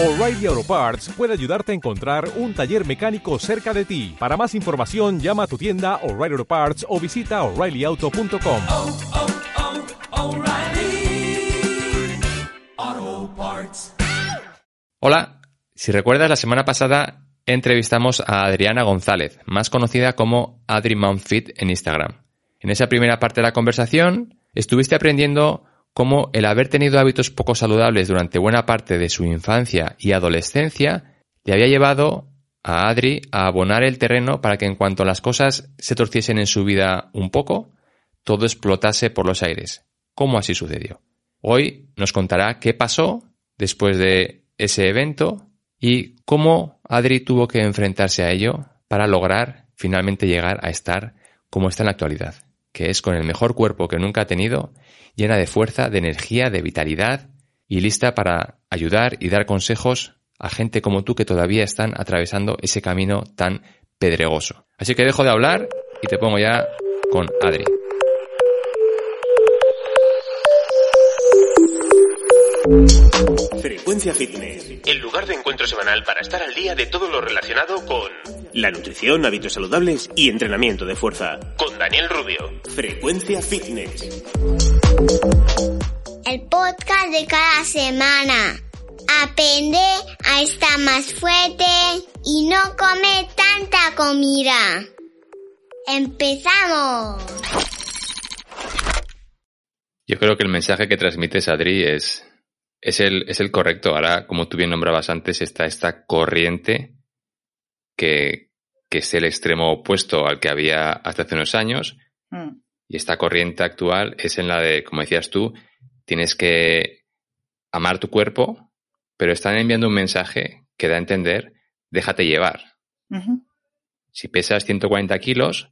O'Reilly Auto Parts puede ayudarte a encontrar un taller mecánico cerca de ti. Para más información, llama a tu tienda O'Reilly Auto Parts o visita oreillyauto.com. oh, oh, Parts. Hola, si recuerdas la semana pasada entrevistamos a Adriana González, más conocida como Adri Fit en Instagram. En esa primera parte de la conversación estuviste aprendiendo cómo el haber tenido hábitos poco saludables durante buena parte de su infancia y adolescencia le había llevado a Adri a abonar el terreno para que en cuanto las cosas se torciesen en su vida un poco, todo explotase por los aires. ¿Cómo así sucedió? Hoy nos contará qué pasó después de ese evento y cómo Adri tuvo que enfrentarse a ello para lograr finalmente llegar a estar como está en la actualidad, que es con el mejor cuerpo que nunca ha tenido, llena de fuerza, de energía, de vitalidad y lista para ayudar y dar consejos a gente como tú que todavía están atravesando ese camino tan pedregoso. Así que dejo de hablar y te pongo ya con Adri. Frecuencia Fitness. El lugar de encuentro semanal para estar al día de todo lo relacionado con... La nutrición, hábitos saludables y entrenamiento de fuerza. Con Daniel Rubio. Frecuencia Fitness. El podcast de cada semana. Aprende a estar más fuerte y no come tanta comida. ¡Empezamos! Yo creo que el mensaje que transmites, Adri, es, es, el, es el correcto. Ahora, como tú bien nombrabas antes, está esta corriente que, que es el extremo opuesto al que había hasta hace unos años. Mm. Y esta corriente actual es en la de, como decías tú, tienes que amar tu cuerpo, pero están enviando un mensaje que da a entender, déjate llevar. Si pesas 140 kilos,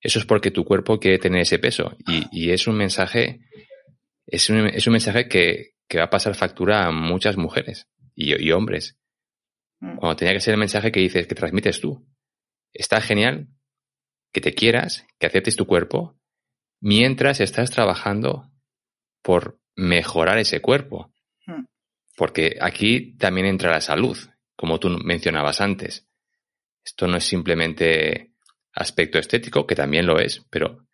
eso es porque tu cuerpo quiere tener ese peso. Y, y es un mensaje, es un, es un mensaje que, que va a pasar factura a muchas mujeres y, y hombres. Mm. Cuando tenía que ser el mensaje que dices, que transmites tú. Está genial que te quieras, que aceptes tu cuerpo, mientras estás trabajando por mejorar ese cuerpo. Mm. Porque aquí también entra la salud, como tú mencionabas antes. Esto no es simplemente aspecto estético, que también lo es, pero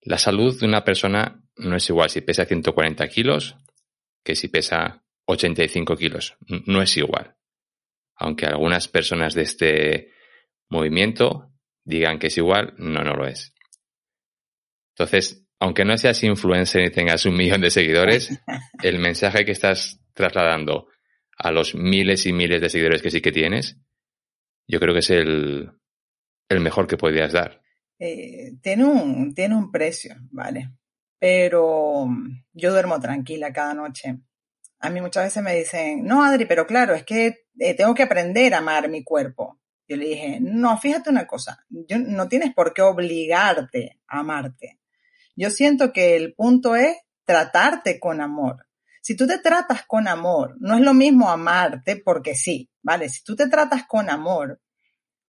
la salud de una persona no es igual si pesa 140 kilos que si pesa 85 kilos. No es igual. Aunque algunas personas de este movimiento digan que es igual, no, no lo es. Entonces, aunque no seas influencer y tengas un millón de seguidores, el mensaje que estás trasladando a los miles y miles de seguidores que sí que tienes, yo creo que es el, el mejor que podrías dar. Eh, tiene, un, tiene un precio, ¿vale? Pero yo duermo tranquila cada noche. A mí muchas veces me dicen, no, Adri, pero claro, es que eh, tengo que aprender a amar mi cuerpo. Yo le dije, no, fíjate una cosa, yo, no tienes por qué obligarte a amarte. Yo siento que el punto es tratarte con amor. Si tú te tratas con amor, no es lo mismo amarte porque sí, ¿vale? Si tú te tratas con amor,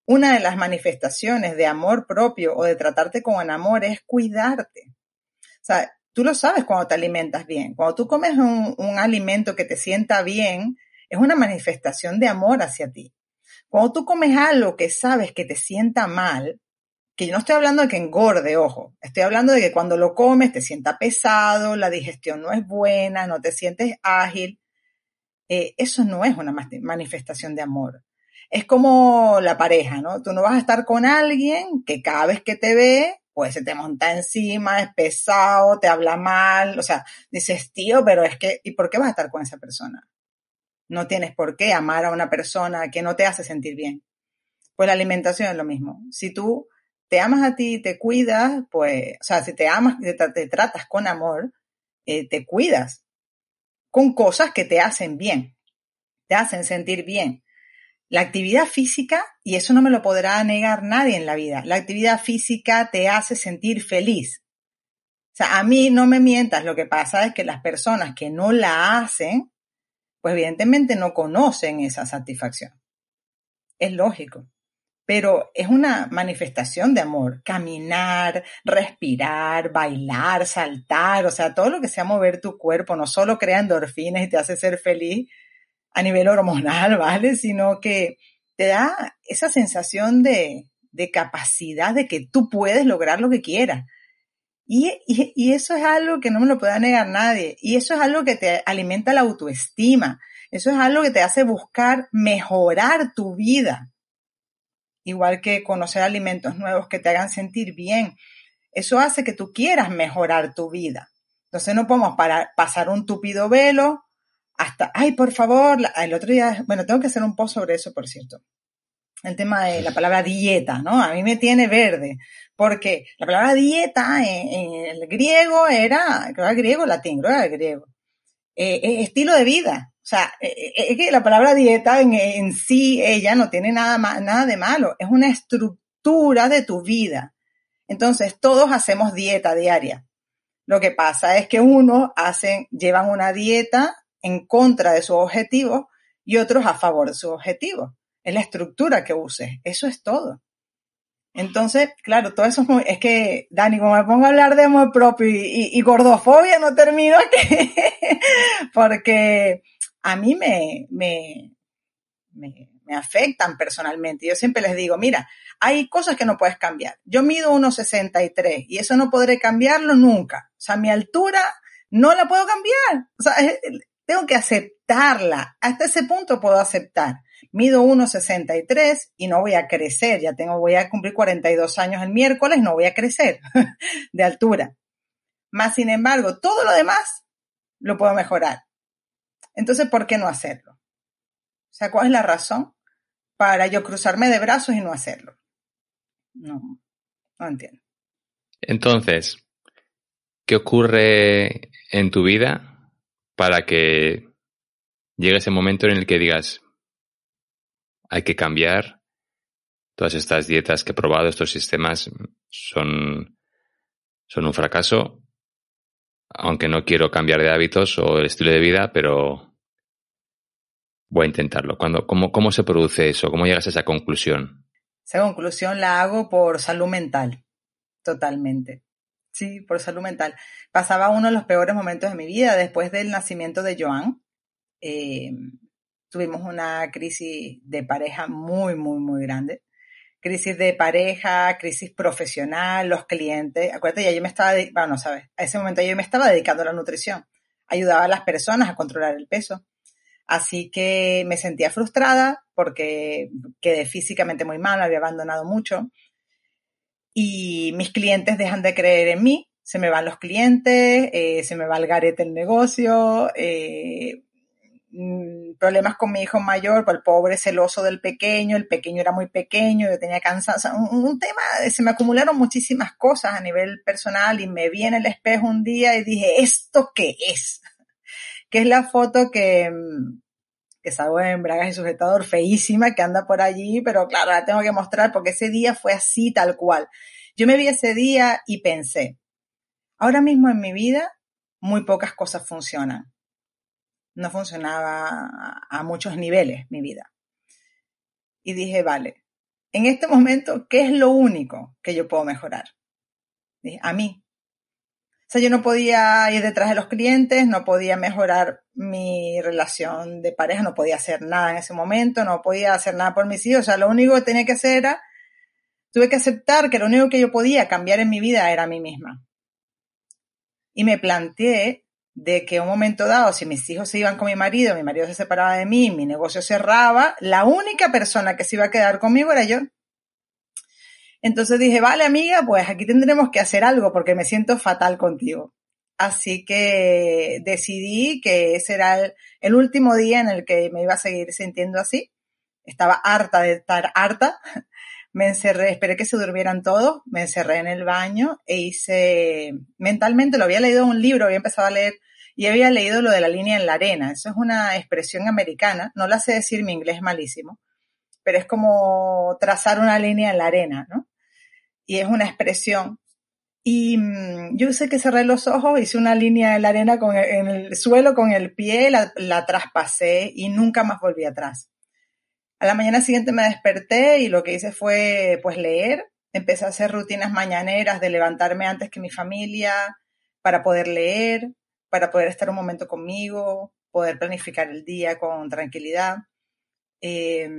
una de las manifestaciones de amor propio o de tratarte con amor es cuidarte. Sea, tú lo sabes cuando te alimentas bien. Cuando tú comes un, alimento que te sienta bien, es una manifestación de amor hacia ti. Cuando tú comes algo que sabes que te sienta mal, que yo no estoy hablando de que engorde, ojo, estoy hablando de que cuando lo comes te sienta pesado, la digestión no es buena, no te sientes ágil, eh, eso no es una manifestación de amor. Es como la pareja, ¿no? Tú no vas a estar con alguien que cada vez que te ve, pues se te monta encima, es pesado, te habla mal, o sea, dices, tío, pero es que, ¿y por qué vas a estar con esa persona? No tienes por qué amar a una persona que no te hace sentir bien. Pues la alimentación es lo mismo. Si tú te amas a ti, te cuidas, pues, o sea, si te amas, te, te tratas con amor, eh, te cuidas con cosas que te hacen bien, te hacen sentir bien. La actividad física, y eso no me lo podrá negar nadie en la vida, la actividad física te hace sentir feliz. O sea, a mí no me mientas, lo que pasa es que las personas que no la hacen, pues evidentemente no conocen esa satisfacción. Es lógico. Pero es una manifestación de amor. Caminar, respirar, bailar, saltar, o sea, todo lo que sea mover tu cuerpo, no solo crea endorfinas y te hace ser feliz, a nivel hormonal, ¿vale? Sino que te da esa sensación de, de capacidad de que tú puedes lograr lo que quieras. Y, y, eso es algo que no me lo puede negar nadie. Y eso es algo que te alimenta la autoestima. Eso es algo que te hace buscar mejorar tu vida. Igual que conocer alimentos nuevos que te hagan sentir bien. Eso hace que tú quieras mejorar tu vida. Entonces no podemos parar, pasar un tupido velo hasta, ay, por favor, el otro día, bueno, tengo que hacer un post sobre eso, por cierto. El tema de la palabra dieta, ¿no? A mí me tiene verde, porque la palabra dieta en, el griego era, creo que era griego latín, creo que era griego. Eh, eh, estilo de vida. O sea, eh, eh, es que la palabra dieta en, sí, ella no tiene nada, nada de malo, es una estructura de tu vida. Entonces, todos hacemos dieta diaria. Lo que pasa es que unos hacen, llevan una dieta en contra de su objetivo y otros a favor de su objetivo. Es la estructura que uses. Eso es todo. Entonces, claro, todo eso es muy, es que, Dani, como me pongo a hablar de amor propio y, gordofobia, no termino aquí, porque a mí me, me, me, me, afectan personalmente. Yo siempre les digo, mira, hay cosas que no puedes cambiar. Yo mido 1,63 y eso no podré cambiarlo nunca. O sea, mi altura no la puedo cambiar. O sea, tengo que aceptarla. Hasta ese punto puedo aceptar. Mido 1,63 y no voy a crecer. Ya tengo, voy a cumplir 42 años el miércoles, no voy a crecer de altura. Más sin embargo, todo lo demás lo puedo mejorar. Entonces, ¿por qué no hacerlo? O sea, ¿cuál es la razón para yo cruzarme de brazos y no hacerlo? No, no entiendo. Entonces, ¿qué ocurre en tu vida para que llegue ese momento en el que digas, hay que cambiar, todas estas dietas que he probado, estos sistemas son, son un fracaso, aunque no quiero cambiar de hábitos o el estilo de vida, pero voy a intentarlo. ¿Cuándo, cómo, ¿Cómo se produce eso? ¿Cómo llegas a esa conclusión? Esa conclusión la hago por salud mental, totalmente. Sí, por salud mental. Pasaba uno de los peores momentos de mi vida después del nacimiento de Joan. Eh, tuvimos una crisis de pareja muy, muy, muy grande crisis de pareja, crisis profesional, los clientes. Acuérdate, ya yo me estaba, bueno, sabes, a ese momento yo me estaba dedicando a la nutrición. Ayudaba a las personas a controlar el peso. Así que me sentía frustrada porque quedé físicamente muy mal, había abandonado mucho. Y mis clientes dejan de creer en mí, se me van los clientes, eh, se me va el garete el negocio, eh, Mm, problemas con mi hijo mayor, por el pobre celoso del pequeño, el pequeño era muy pequeño, yo tenía cansancio, un, un, tema, se me acumularon muchísimas cosas a nivel personal y me vi en el espejo un día y dije, ¿esto qué es? que es la foto que, mm, que salgo en bragas y sujetador feísima que anda por allí, pero claro, la tengo que mostrar porque ese día fue así tal cual. Yo me vi ese día y pensé, ahora mismo en mi vida muy pocas cosas funcionan no funcionaba a muchos niveles mi vida. Y dije, vale, en este momento, ¿qué es lo único que yo puedo mejorar? A mí. Sea, yo no podía ir detrás de los clientes, no podía mejorar mi relación de pareja, no podía hacer nada en ese momento, no podía hacer nada por mis hijos. O sea, lo único que tenía que hacer era, tuve que aceptar que lo único que yo podía cambiar en mi vida era a mí misma. Y me planteé de que un momento dado, si mis hijos se iban con mi marido, mi marido se separaba de mí, mi negocio cerraba, la única persona que se iba a quedar conmigo era yo. Entonces dije, vale amiga, pues aquí tendremos que hacer algo porque me siento fatal contigo. Así que decidí que ese era el, último día en el que me iba a seguir sintiendo así. Estaba harta de estar harta me encerré, esperé que se durmieran todos, me encerré en el baño e hice, mentalmente lo había leído en un libro, había empezado a leer y había leído lo de la línea en la arena. Eso es una expresión americana, no la sé decir, mi inglés es malísimo, pero es como trazar una línea en la arena, ¿no? Y es una expresión. Y mmm, yo sé que cerré los ojos, hice una línea en la arena con el, en el suelo con el pie, la, la traspasé y nunca más volví atrás. A la mañana siguiente me desperté y lo que hice fue pues leer. Empecé a hacer rutinas mañaneras de levantarme antes que mi familia para poder leer, para poder estar un momento conmigo, poder planificar el día con tranquilidad. Eh,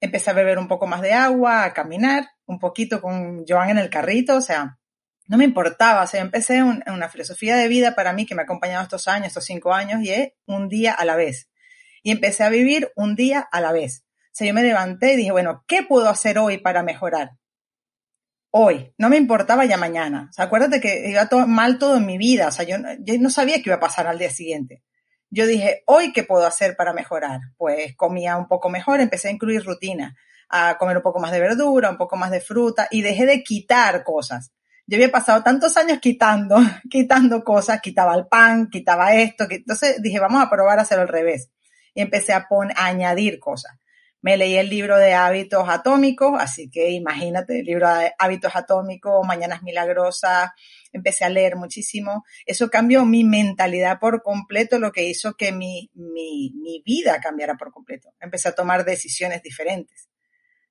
empecé a beber un poco más de agua, a caminar un poquito con Joan en el carrito, o sea, no me importaba, o sea, empecé una filosofía de vida para mí que me ha acompañado estos años, estos cinco años, y es un día a la vez. Y empecé a vivir un día a la vez. O sea, yo me levanté y dije, bueno, ¿qué puedo hacer hoy para mejorar? Hoy, no me importaba ya mañana. O sea, acuérdate que iba todo, mal todo en mi vida, o sea, yo, yo no sabía qué iba a pasar al día siguiente. Yo dije, ¿hoy qué puedo hacer para mejorar? Pues comía un poco mejor, empecé a incluir rutina, a comer un poco más de verdura, un poco más de fruta y dejé de quitar cosas yo había pasado tantos años quitando, quitando cosas, quitaba el pan, quitaba esto, entonces dije, vamos a probar a hacer al revés. Y empecé a, poner, a añadir cosas. Me leí el libro de hábitos atómicos, así que imagínate, el libro de hábitos atómicos, Mañanas Milagrosas, empecé a leer muchísimo. Eso cambió mi mentalidad por completo, lo que hizo que mi, mi, mi vida cambiara por completo. Empecé a tomar decisiones diferentes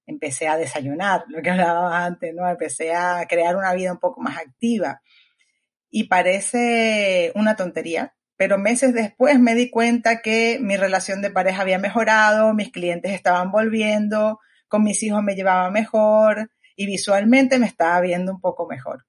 empecé a desayunar, lo que hablaba antes, ¿no? Empecé a crear una vida un poco más activa. Y parece una tontería, pero meses después me di cuenta que mi relación de pareja había mejorado, mis clientes estaban volviendo, con mis hijos me llevaba mejor y visualmente me estaba viendo un poco mejor.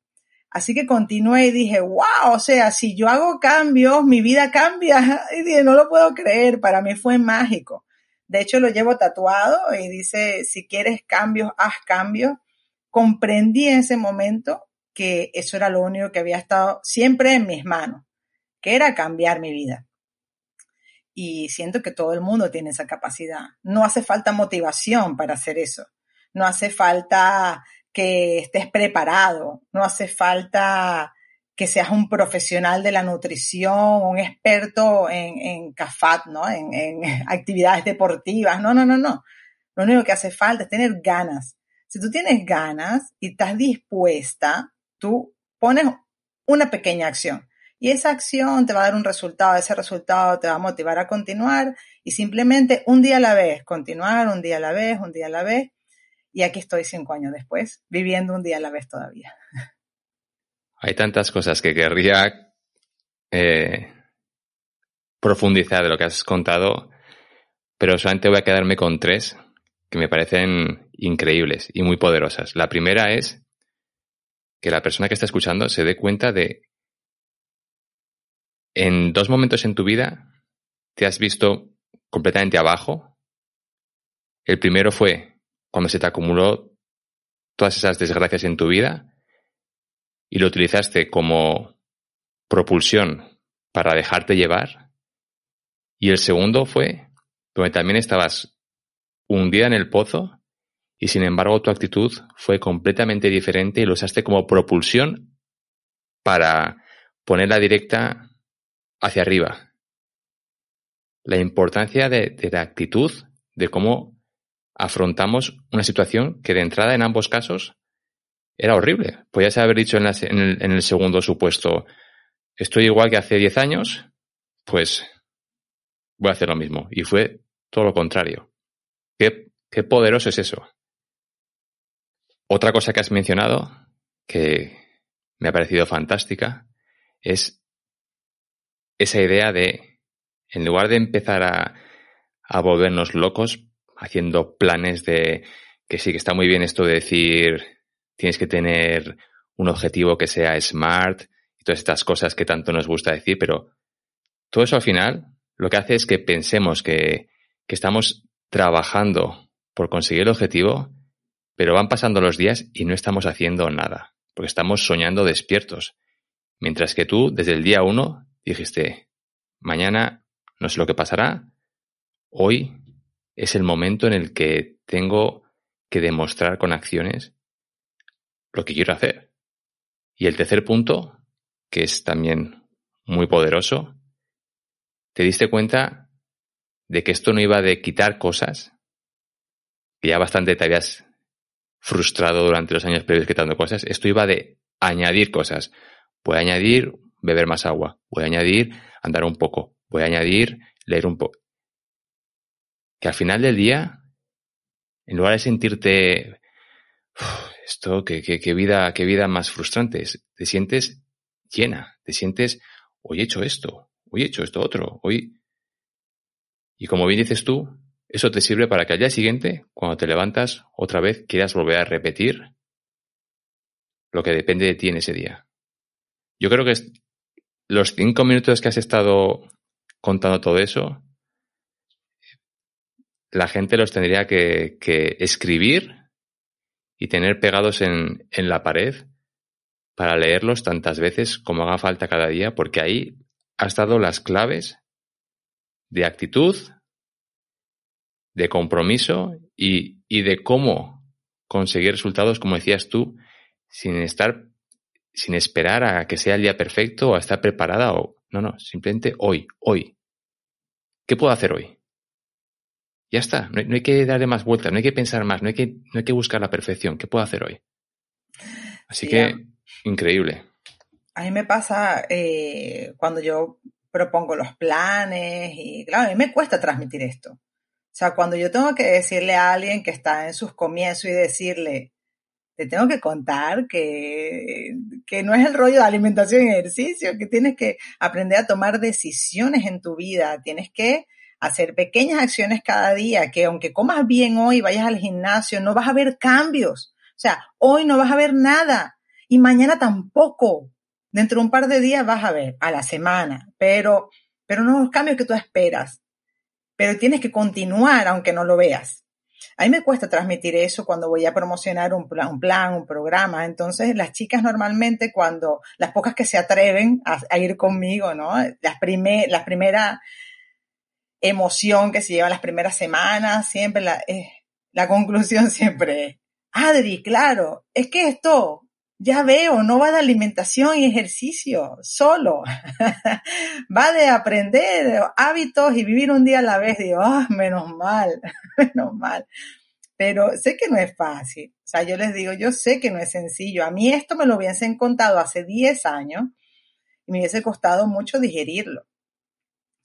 Así que continué y dije, wow, o sea, si yo hago cambios, mi vida cambia. Y dije, no lo puedo creer, para mí fue mágico. De hecho, lo llevo tatuado y dice, si quieres cambios, haz cambios. Comprendí en ese momento que eso era lo único que había estado siempre en mis manos, que era cambiar mi vida. Y siento que todo el mundo tiene esa capacidad. No hace falta motivación para hacer eso. No hace falta que estés preparado. No hace falta que seas un profesional de la nutrición, un experto en, en CAFAT, ¿no? En, en, actividades deportivas. No, no, no, no. Lo único que hace falta es tener ganas. Si tú tienes ganas y estás dispuesta, tú pones una pequeña acción. Y esa acción te va a dar un resultado, ese resultado te va a motivar a continuar y simplemente un día a la vez, continuar un día a la vez, un día a la vez. Y aquí estoy cinco años después, viviendo un día a la vez todavía. Hay tantas cosas que querría eh, profundizar de lo que has contado, pero solamente voy a quedarme con tres que me parecen increíbles y muy poderosas. La primera es que la persona que está escuchando se dé cuenta de en dos momentos en tu vida te has visto completamente abajo. El primero fue cuando se te acumuló todas esas desgracias en tu vida y lo utilizaste como propulsión para dejarte llevar. Y el segundo fue donde también estabas hundida en el pozo y sin embargo tu actitud fue completamente diferente y lo usaste como propulsión para ponerla directa hacia arriba. La importancia de, de la actitud, de cómo afrontamos una situación que de entrada en ambos casos era horrible. Podías haber dicho en, el, segundo supuesto, estoy igual que hace 10 años, pues voy a hacer lo mismo. Y fue todo lo contrario. Qué, qué poderoso es eso. Otra cosa que has mencionado, que me ha parecido fantástica, es esa idea de, en lugar de empezar a, a volvernos locos haciendo planes de que sí que está muy bien esto de decir tienes que tener un objetivo que sea smart y todas estas cosas que tanto nos gusta decir, pero todo eso al final lo que hace es que pensemos que, que estamos trabajando por conseguir el objetivo, pero van pasando los días y no estamos haciendo nada, porque estamos soñando despiertos. Mientras que tú, desde el día uno, dijiste, mañana no sé lo que pasará, hoy es el momento en el que tengo que demostrar con acciones lo que quiero hacer. Y el tercer punto, que es también muy poderoso, te diste cuenta de que esto no iba de quitar cosas, que ya bastante te habías frustrado durante los años previos quitando cosas, esto iba de añadir cosas. Voy añadir beber más agua, voy añadir andar un poco, voy añadir leer un poco. Que al final del día, en lugar de sentirte esto, qué, qué, vida, qué vida más frustrante. Te sientes llena, te sientes, hoy he hecho esto, hoy he hecho esto otro, hoy Y como bien dices tú, eso te sirve para que al día siguiente, cuando te levantas, otra vez quieras volver a repetir lo que depende de ti en ese día. Yo creo que los cinco minutos que has estado contando todo eso, la gente los tendría que, escribir y tener pegados en, en la pared para leerlos tantas veces como haga falta cada día, porque ahí has dado las claves de actitud, de compromiso y, y, de cómo conseguir resultados, como decías tú, sin estar, sin esperar a que sea el día perfecto o a estar preparada o, no, no, simplemente hoy, hoy. ¿Qué puedo hacer hoy? Ya está, no hay, no hay que darle más vueltas, no hay que pensar más, no hay que, no hay que buscar la perfección. ¿Qué puedo hacer hoy? Así Sí, que, increíble. A mí me pasa eh, cuando yo propongo los planes y claro, a mí me cuesta transmitir esto. O sea, cuando yo tengo que decirle a alguien que está en sus comienzos y decirle, te tengo que contar que, que no es el rollo de alimentación y ejercicio, que tienes que aprender a tomar decisiones en tu vida, tienes que hacer pequeñas acciones cada día, que aunque comas bien hoy, vayas al gimnasio, no vas a ver cambios. O sea, hoy no vas a ver nada y mañana tampoco. Dentro de un par de días vas a ver, a la semana, pero, pero no los cambios que tú esperas. Pero tienes que continuar aunque no lo veas. A mí me cuesta transmitir eso cuando voy a promocionar un plan, un, plan, un programa. Entonces, las chicas normalmente cuando, las pocas que se atreven a, ir conmigo, ¿no? Las, primer, las primera emoción que se lleva las primeras semanas, siempre la, eh, la conclusión siempre es, Adri, claro, es que esto, ya veo, no va de alimentación y ejercicio solo, va de aprender hábitos y vivir un día a la vez. Digo, ah, menos mal, menos mal. Pero sé que no es fácil. O sea, yo les digo, yo sé que no es sencillo. A mí esto me lo hubiesen contado hace 10 años y me hubiese costado mucho digerirlo.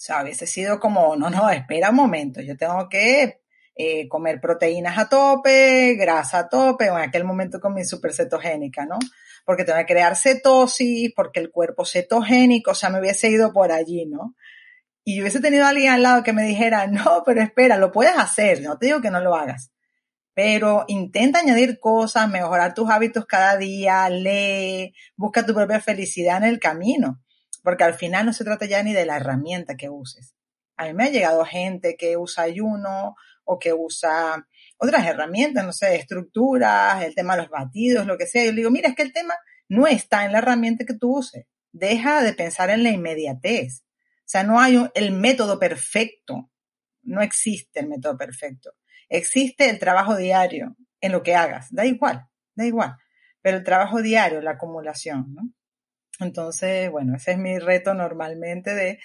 O sea, hubiese sido como, no, no, espera un momento, yo tengo que eh, comer proteínas a tope, grasa a tope, en aquel momento con mi super cetogénica, ¿no? Porque tengo que crear cetosis, porque el cuerpo cetogénico, o sea, me hubiese ido por allí, ¿no? Y hubiese tenido a alguien al lado que me dijera, no, pero espera, lo puedes hacer, no te digo que no lo hagas, pero intenta añadir cosas, mejorar tus hábitos cada día, lee, busca tu propia felicidad en el camino, porque al final no se trata ya ni de la herramienta que uses. A mí me ha llegado gente que usa ayuno, o que usa otras herramientas, no sé, estructuras, el tema de los batidos, lo que sea. Yo le digo, mira, es que el tema no está en la herramienta que tú uses. Deja de pensar en la inmediatez. O sea, no hay el método perfecto. No existe el método perfecto. Existe el trabajo diario en lo que hagas. Da igual, da igual. Pero el trabajo diario, la acumulación, ¿no? Entonces, bueno, ese es mi reto normalmente de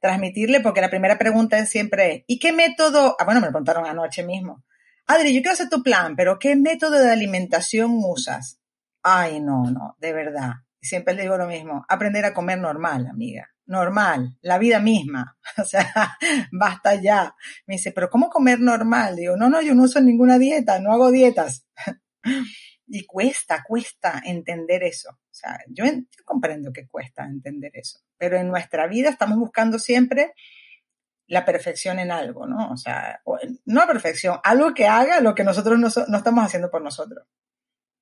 transmitirle, porque la primera pregunta es siempre, ¿y qué método? Ah, bueno, me lo preguntaron anoche mismo. Adri, yo quiero hacer tu plan, pero ¿qué método de alimentación usas? Ay, no, no, de verdad. Siempre le digo lo mismo, aprender a comer normal, amiga. Normal, la vida misma. O sea, basta ya. Me dice, pero ¿cómo comer normal? Digo, no, no, yo no uso ninguna dieta, no hago dietas. Y cuesta, cuesta entender eso. Yo, yo, comprendo que cuesta entender eso, pero en nuestra vida estamos buscando siempre la perfección en algo, ¿no? O sea, no perfección, algo que haga lo que nosotros no, no estamos haciendo por nosotros.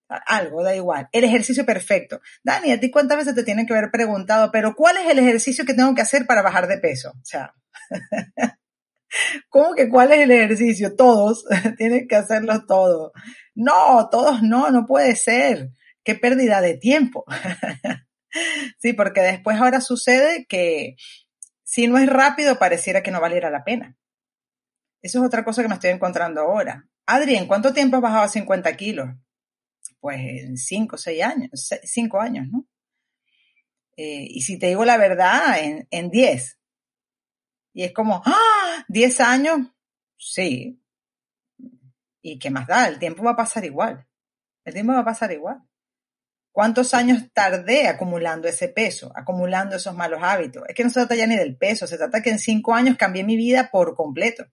Algo, da igual. El ejercicio perfecto. Dani, ¿a ti cuántas veces te tienen que haber preguntado, pero cuál es el ejercicio que tengo que hacer para bajar de peso? O sea, ¿Cómo que cuál es el ejercicio? Todos, tienen que hacerlo todos. No, todos no, no puede ser. Qué pérdida de tiempo. sí, porque después ahora sucede que si no es rápido pareciera que no valiera la pena. Eso es otra cosa que me estoy encontrando ahora. Adri, ¿en cuánto tiempo has bajado 50 kilos? Pues en 5 o 6 años, 5 años, ¿no? Eh, y si te digo la verdad, en, en 10. Y es como, ¡ah! ¿10 años? Sí. ¿Y qué más da? El tiempo va a pasar igual. El tiempo va a pasar igual. ¿Cuántos años tardé acumulando ese peso, acumulando esos malos hábitos? Es que no se trata ya ni del peso, se trata que en cinco años cambié mi vida por completo.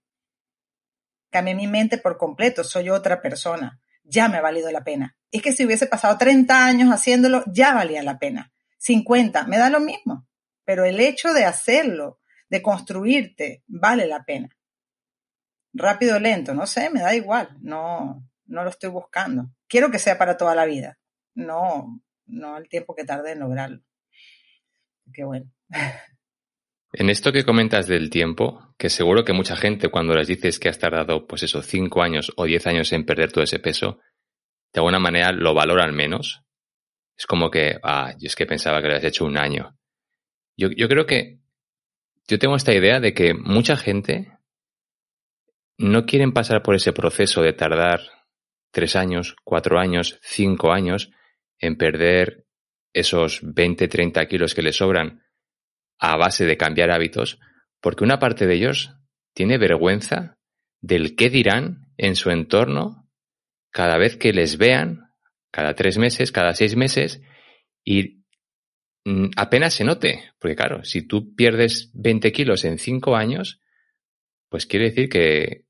Cambié mi mente por completo, soy otra persona. Ya me ha valido la pena. Es que si hubiese pasado 30 años haciéndolo, ya valía la pena. 50, me da lo mismo. Pero el hecho de hacerlo, de construirte, vale la pena. rápido o lento, no sé, me da igual, no, no lo estoy buscando. Quiero que sea para toda la vida, no, no el tiempo que tarde en lograrlo. Qué bueno. En esto que comentas del tiempo, que seguro que mucha gente cuando les dices que has tardado, pues eso, cinco años o diez años en perder todo ese peso, de alguna manera lo valoran menos. Es como que, ah, yo es que pensaba que lo habías hecho un año. Yo, yo creo que yo tengo esta idea de que mucha gente no quieren pasar por ese proceso de tardar tres años, cuatro años, cinco años en perder esos 20, 30 kilos que les sobran a base de cambiar hábitos, porque una parte de ellos tiene vergüenza del qué dirán en su entorno cada vez que les vean, cada tres meses, cada seis meses, y mm, apenas se note, porque claro, si tú pierdes 20 kilos en cinco años, pues quiere decir que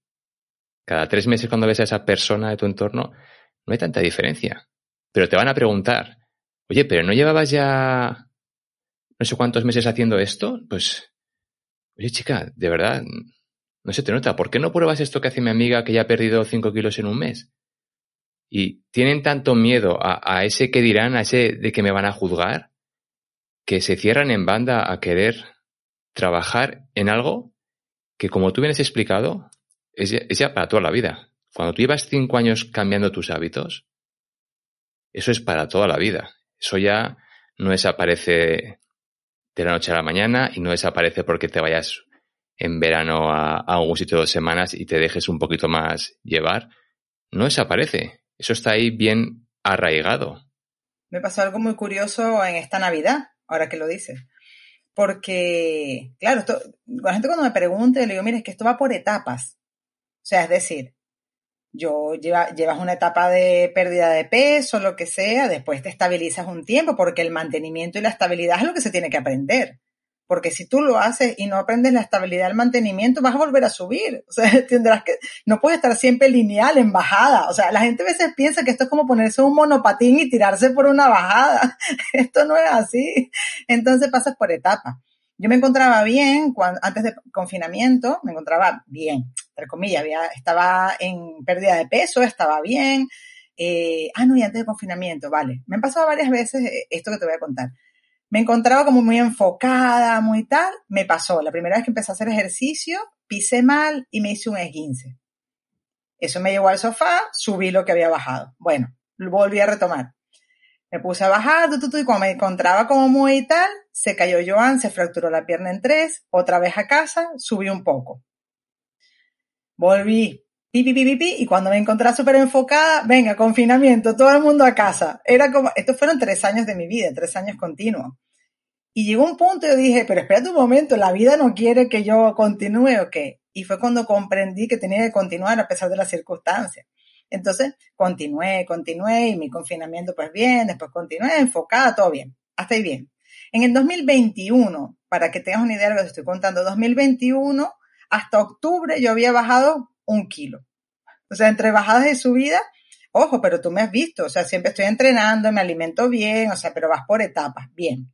cada tres meses cuando ves a esa persona de tu entorno, no hay tanta diferencia. Pero te van a preguntar, oye, pero ¿no llevabas ya no sé cuántos meses haciendo esto, pues, oye chica, de verdad, no se te nota. ¿Por qué no pruebas esto que hace mi amiga que ya ha perdido 5 kilos en un mes? Y tienen tanto miedo a, a, ese que dirán, a ese de que me van a juzgar, que se cierran en banda a querer trabajar en algo que, como tú vienes explicado, es ya, es ya para toda la vida. Cuando tú llevas cinco años cambiando tus hábitos, eso es para toda la vida. Eso ya no desaparece de la noche a la mañana y no desaparece porque te vayas en verano a, a algún sitio de dos semanas y te dejes un poquito más llevar. No desaparece. Eso está ahí bien arraigado. Me pasó algo muy curioso en esta Navidad, ahora que lo dices. Porque, claro, esto, la gente cuando me pregunta, le digo, mira, es que esto va por etapas. O sea, es decir, yo lleva, llevas una etapa de pérdida de peso, lo que sea, después te estabilizas un tiempo, porque el mantenimiento y la estabilidad es lo que se tiene que aprender. Porque si tú lo haces y no aprendes la estabilidad del mantenimiento, vas a volver a subir. O sea, tendrás que, no puedes estar siempre lineal en bajada. O sea, la gente a veces piensa que esto es como ponerse un monopatín y tirarse por una bajada. Esto no es así. Entonces pasas por etapas. Yo me encontraba bien cuando, antes del confinamiento, me encontraba bien, entre comillas, había, estaba en pérdida de peso, estaba bien. Eh, ah, no, y antes del confinamiento, vale. Me han pasado varias veces eh, esto que te voy a contar. Me encontraba como muy enfocada, muy tal. Me pasó. La primera vez que empecé a hacer ejercicio, pisé mal y me hice un esguince. Eso me llevó al sofá, subí lo que había bajado. Bueno, volví a retomar. Me puse a bajar, tu, tu, y cuando me encontraba como muy tal, se cayó Joan, se fracturó la pierna en tres, otra vez a casa, subí un poco. Volví, pi, pi, pi, pi, y cuando me encontraba súper enfocada, venga, confinamiento, todo el mundo a casa. Era como, estos fueron tres años de mi vida, tres años continuos. Y llegó un punto y yo dije, pero espérate un momento, la vida no quiere que yo continúe o qué. Y fue cuando comprendí que tenía que continuar a pesar de las circunstancias. Entonces, continué, continué y mi confinamiento pues bien, después continué enfocada, todo bien, hasta ahí bien. En el 2021, para que tengas una idea de lo que te estoy contando, 2021, hasta octubre yo había bajado un kilo. O sea, entre bajadas y subidas, ojo, pero tú me has visto, o sea, siempre estoy entrenando, me alimento bien, o sea, pero vas por etapas, bien.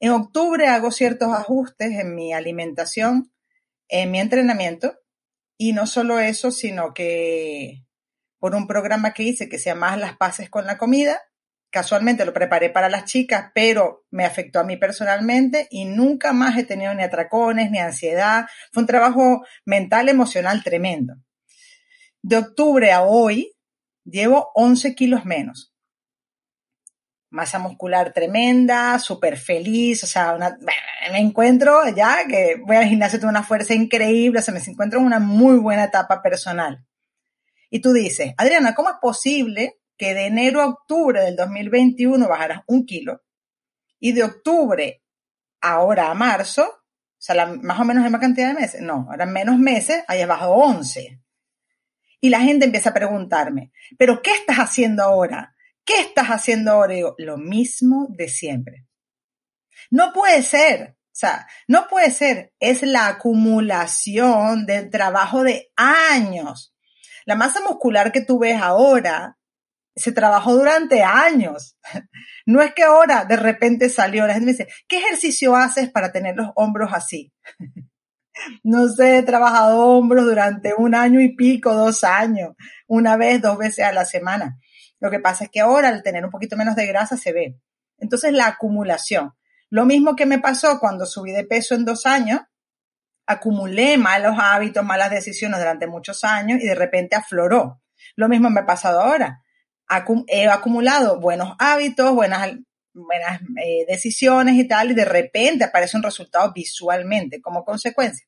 En octubre hago ciertos ajustes en mi alimentación, en mi entrenamiento, y no solo eso, sino que por un programa que hice que se llama Las Paces con la Comida. Casualmente lo preparé para las chicas, pero me afectó a mí personalmente y nunca más he tenido ni atracones, ni ansiedad. Fue un trabajo mental, emocional tremendo. De octubre a hoy llevo 11 kilos menos. Masa muscular tremenda, súper feliz, o sea, me encuentro ya que voy al gimnasio, tengo una fuerza increíble, o sea, me encuentro en una muy buena etapa personal. Y tú dices, Adriana, ¿cómo es posible que de enero a octubre del 2021 bajaras un kilo y de octubre ahora a marzo, o sea, la, más o menos la misma cantidad de meses, no, ahora menos meses, hayas bajado 11? Y la gente empieza a preguntarme, ¿pero qué estás haciendo ahora? ¿Qué estás haciendo ahora? Y digo, lo mismo de siempre. No puede ser. O sea, no puede ser. Es la acumulación del trabajo de años la masa muscular que tú ves ahora se trabajó durante años. No es que ahora de repente salió. La gente me dice, ¿qué ejercicio haces para tener los hombros así? no sé, he trabajado hombros durante un año y pico, dos años, una vez, dos veces a la semana. Lo que pasa es que ahora al tener un poquito menos de grasa se ve. Entonces la acumulación. Lo mismo que me pasó cuando subí de peso en dos años, acumulé malos hábitos, malas decisiones durante muchos años y de repente afloró. Lo mismo me ha pasado ahora. He acumulado buenos hábitos, buenas, buenas eh, decisiones y tal, y de repente aparece un resultado visualmente como consecuencia.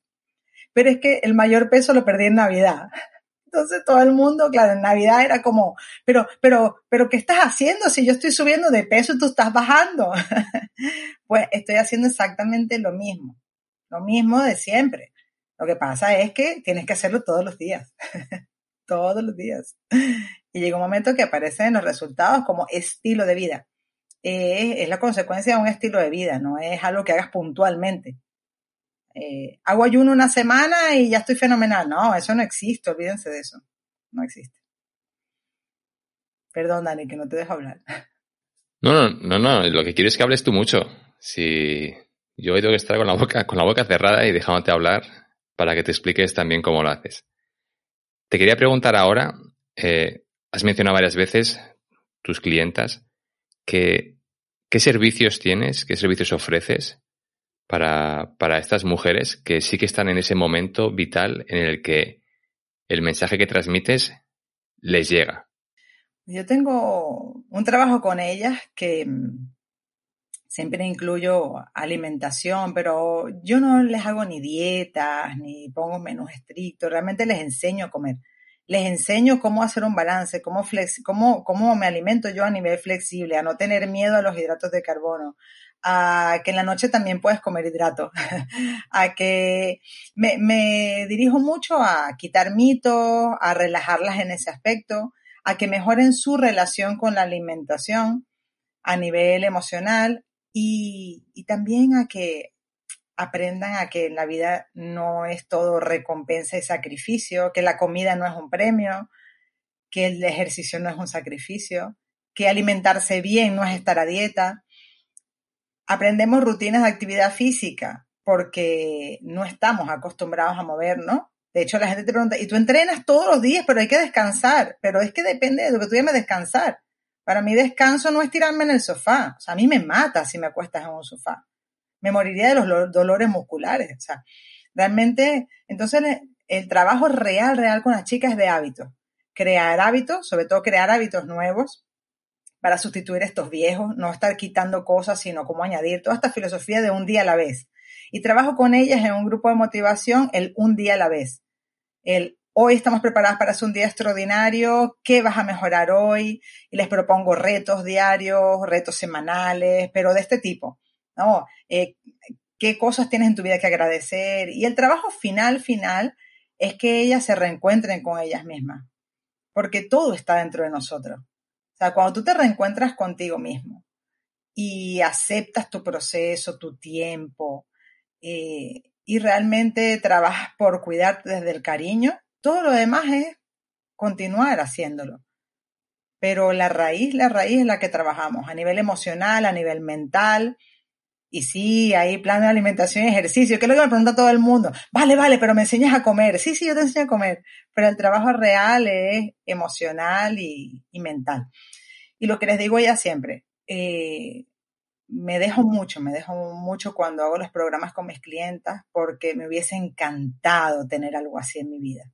Pero es que el mayor peso lo perdí en Navidad. Entonces todo el mundo, claro, en Navidad era como, pero, pero, pero, ¿qué estás haciendo si yo estoy subiendo de peso y tú estás bajando? pues estoy haciendo exactamente lo mismo, lo mismo de siempre. Lo que pasa es que tienes que hacerlo todos los días, todos los días. Y llega un momento que aparecen los resultados como estilo de vida. es la consecuencia de un estilo de vida, no es algo que hagas puntualmente. Eh, hago ayuno una semana y ya estoy fenomenal. No, eso no existe, olvídense de eso. No existe. Perdón, Dani, que no te dejo hablar. No, no, no, no. Lo que quiero es que hables tú mucho. Si yo hoy tengo que estar con la boca, con la boca cerrada y dejándote hablar para que te expliques también cómo lo haces. Te quería preguntar ahora, eh, has mencionado varias veces tus clientas, que, ¿qué servicios tienes? ¿Qué servicios ofreces? para, para estas mujeres que sí que están en ese momento vital en el que el mensaje que transmites les llega? Yo tengo un trabajo con ellas que mm, siempre incluyo alimentación, pero yo no les hago ni dietas, ni pongo menús estrictos, realmente les enseño a comer. Les enseño cómo hacer un balance, cómo, cómo, cómo me alimento yo a nivel flexible, a no tener miedo a los hidratos de carbono, a que en la noche también puedes comer hidratos, a que me, dirijo mucho a quitar mitos, a relajarlas en ese aspecto, a que mejoren su relación con la alimentación a nivel emocional y, y también a que aprendan a que la vida no es todo recompensa y sacrificio, que la comida no es un premio, que el ejercicio no es un sacrificio, que alimentarse bien no es estar a dieta, aprendemos rutinas de actividad física porque no estamos acostumbrados a movernos. De hecho, la gente te pregunta, ¿y tú entrenas todos los días, pero hay que descansar? Pero es que depende de lo que tú llames descansar. Para mí descanso no es tirarme en el sofá. O sea, a mí me mata si me acuestas en un sofá. Me moriría de los dolores musculares. O sea, realmente, entonces el trabajo real, real con las chicas es de hábitos. Crear hábitos, sobre todo crear hábitos nuevos, para sustituir estos viejos, no estar quitando cosas, sino como añadir toda esta filosofía de un día a la vez. Y trabajo con ellas en un grupo de motivación, el un día a la vez. El hoy estamos preparadas para hacer un día extraordinario, ¿qué vas a mejorar hoy? Y les propongo retos diarios, retos semanales, pero de este tipo, ¿no? Eh, ¿Qué cosas tienes en tu vida que agradecer? Y el trabajo final, final, es que ellas se reencuentren con ellas mismas, porque todo está dentro de nosotros. O sea, cuando tú te reencuentras contigo mismo y aceptas tu proceso, tu tiempo, eh, y realmente trabajas por cuidarte desde el cariño, todo lo demás es continuar haciéndolo. Pero la raíz, la raíz es la que trabajamos a nivel emocional, a nivel mental. Y sí, hay plan de alimentación y ejercicio, que es lo que me pregunta todo el mundo. Vale, vale, pero me enseñas a comer. Sí, sí, yo te enseño a comer. Pero el trabajo real es emocional y mental. Y lo que les digo ya siempre, eh, me dejo mucho, me dejo mucho cuando hago los programas con mis clientas porque me hubiese encantado tener algo así en mi vida.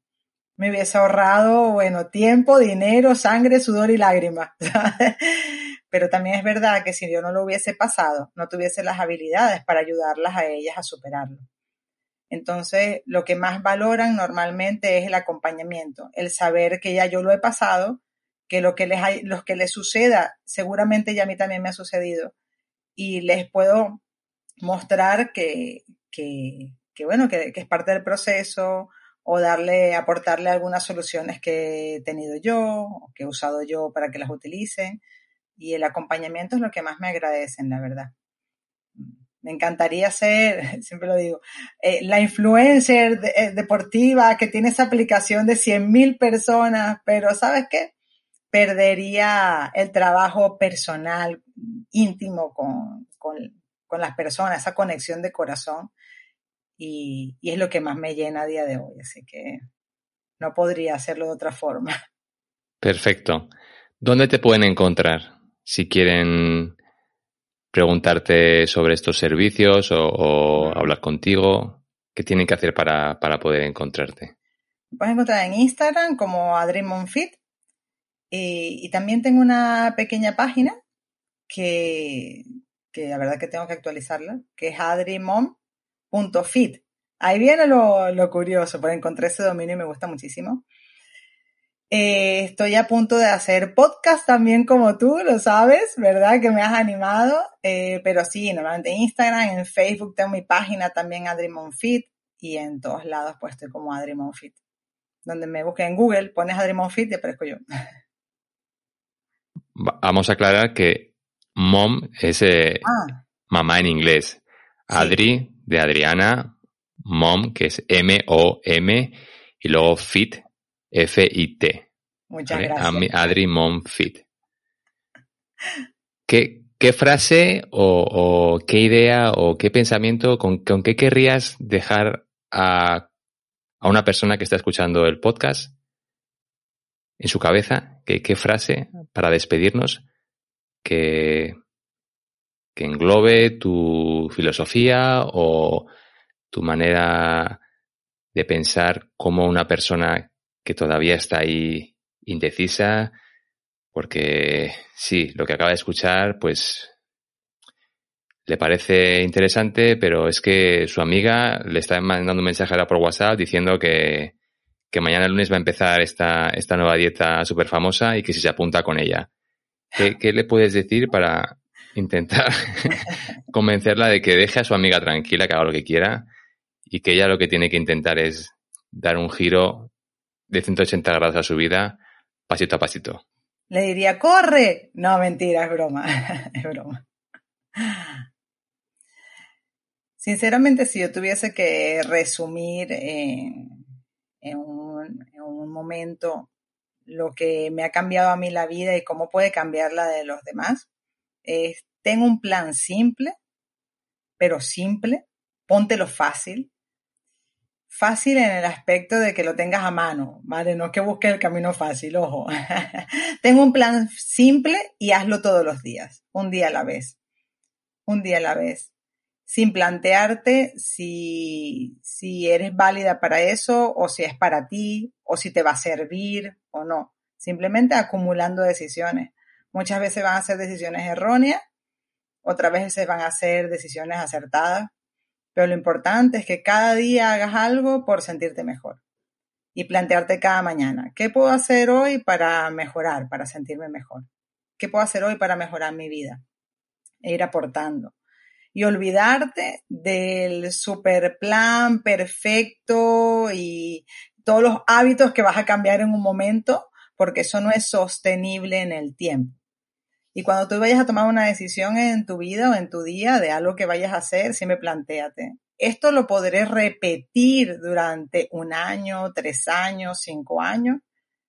Me hubiese ahorrado, bueno, tiempo, dinero, sangre, sudor y lágrimas. Pero también es verdad que si yo no lo hubiese pasado, no tuviese las habilidades para ayudarlas a ellas a superarlo. Entonces, lo que más valoran normalmente es el acompañamiento, el saber que ya yo lo he pasado que lo que les, hay, que les suceda, seguramente ya a mí también me ha sucedido. Y les puedo mostrar que, que, bueno, que, es parte del proceso o darle, aportarle algunas soluciones que he tenido yo que he usado yo para que las utilicen. Y el acompañamiento es lo que más me agradecen, la verdad. Me encantaría ser, siempre lo digo, eh, la influencer eh, deportiva que tiene esa aplicación de 100.000 personas, pero ¿sabes qué? perdería el trabajo personal, íntimo con, con, las personas, esa conexión de corazón y, y es lo que más me llena a día de hoy, así que no podría hacerlo de otra forma. Perfecto. ¿Dónde te pueden encontrar si quieren preguntarte sobre estos servicios o, o hablar contigo? ¿Qué tienen que hacer para, para poder encontrarte? Me puedes encontrar en Instagram como AdriMonFit y, y también tengo una pequeña página que, que la verdad que tengo que actualizarla, que es adrimom.fit. Ahí viene lo, lo curioso, porque encontré ese dominio y me gusta muchísimo. Eh, estoy a punto de hacer podcast también como tú, lo sabes, ¿verdad? Que me has animado. Eh, pero sí, normalmente en Instagram, en Facebook tengo mi página también AdriMonFit y en todos lados pues estoy como AdriMonFit. Donde me busques en Google, pones AdriMonFit y aparezco yo. Va- Vamos a aclarar que mom es eh, Ah, mamá en inglés. Adri de Adriana, mom que es M-O-M y luego fit, F-I-T. muchas ¿vale? gracias. Ami- Adri Mom Fit. ¿Qué, qué frase o, o qué idea o qué pensamiento, con, con qué querrías dejar a, a una persona que está escuchando el podcast en su cabeza? ¿Qué, qué frase para despedirnos que, que englobe tu filosofía o tu manera de pensar como una persona que todavía está ahí indecisa, porque sí, lo que acaba de escuchar, pues le parece interesante, pero es que su amiga le está mandando un mensaje ahora por WhatsApp diciendo que, que mañana lunes va a empezar esta, esta nueva dieta súper famosa y que si se apunta con ella. ¿Qué, qué le puedes decir para intentar convencerla de que deje a su amiga tranquila, que haga lo que quiera y que ella lo que tiene que intentar es dar un giro de 180 grados a su vida, pasito a pasito. Le diría, corre. No, mentira, es broma. es broma. Sinceramente, si yo tuviese que resumir en, en, un, en un momento lo que me ha cambiado a mí la vida y cómo puede cambiar la de los demás, es, tengo un plan simple, pero simple, póntelo fácil, fácil en el aspecto de que lo tengas a mano, ¿vale? No que busques el camino fácil, ojo. Tengo un plan simple y hazlo todos los días, un día a la vez, un día a la vez, sin plantearte si, si eres válida para eso o si es para ti o si te va a servir o no. Simplemente acumulando decisiones. Muchas veces van a ser decisiones erróneas, otras veces van a ser decisiones acertadas, pero lo importante es que cada día hagas algo por sentirte mejor y plantearte cada mañana, ¿qué puedo hacer hoy para mejorar, para sentirme mejor? ¿Qué puedo hacer hoy para mejorar mi vida? E ir aportando. Y olvidarte del super plan perfecto y todos los hábitos que vas a cambiar en un momento, porque eso no es sostenible en el tiempo. Y cuando tú vayas a tomar una decisión en tu vida o en tu día de algo que vayas a hacer, siempre planteate, ¿esto lo podré repetir durante un año, tres años, cinco años?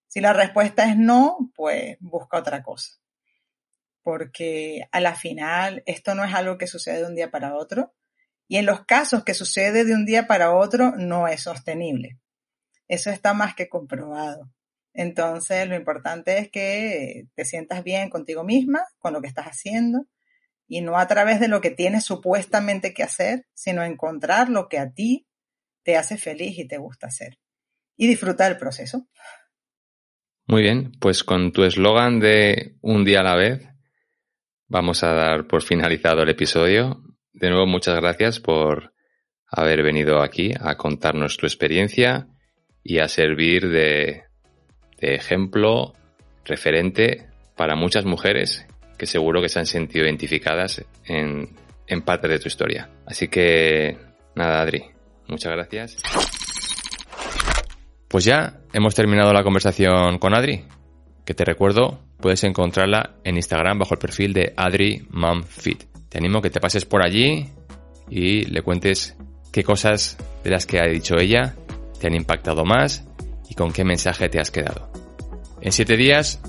Si la respuesta es no, pues busca otra cosa. Porque a la final esto no es algo que sucede de un día para otro. Y en los casos que sucede de un día para otro, no es sostenible. Eso está más que comprobado. Entonces, lo importante es que te sientas bien contigo misma, con lo que estás haciendo, y no a través de lo que tienes supuestamente que hacer, sino encontrar lo que a ti te hace feliz y te gusta hacer. Y disfrutar el proceso. Muy bien, pues con tu eslogan de un día a la vez, vamos a dar por finalizado el episodio. De nuevo, muchas gracias por haber venido aquí a contarnos tu experiencia y a servir de, de ejemplo, referente para muchas mujeres que seguro que se han sentido identificadas en, en parte de tu historia. Así que, nada, Adri, muchas gracias. Pues ya hemos terminado la conversación con Adri, que te recuerdo, puedes encontrarla en Instagram bajo el perfil de Adri Fit. Te animo a que te pases por allí y le cuentes qué cosas de las que ha dicho ella te han impactado más con qué mensaje te has quedado. En siete días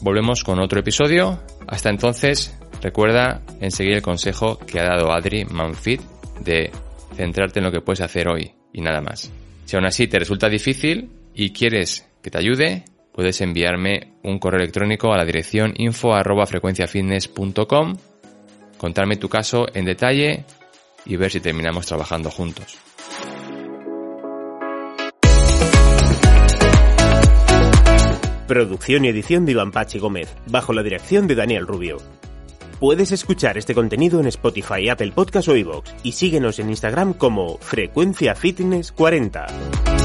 volvemos con otro episodio. Hasta entonces, recuerda en seguir el consejo que ha dado Adri Manfit de centrarte en lo que puedes hacer hoy y nada más. Si aún así te resulta difícil y quieres que te ayude, puedes enviarme un correo electrónico a la dirección info contarme tu caso en detalle y ver si terminamos trabajando juntos. Producción y edición de Iván Pachi Gómez, bajo la dirección de Daniel Rubio. Puedes escuchar este contenido en Spotify, Apple Podcast o iVoox y síguenos en Instagram como Frecuencia Fitness 40.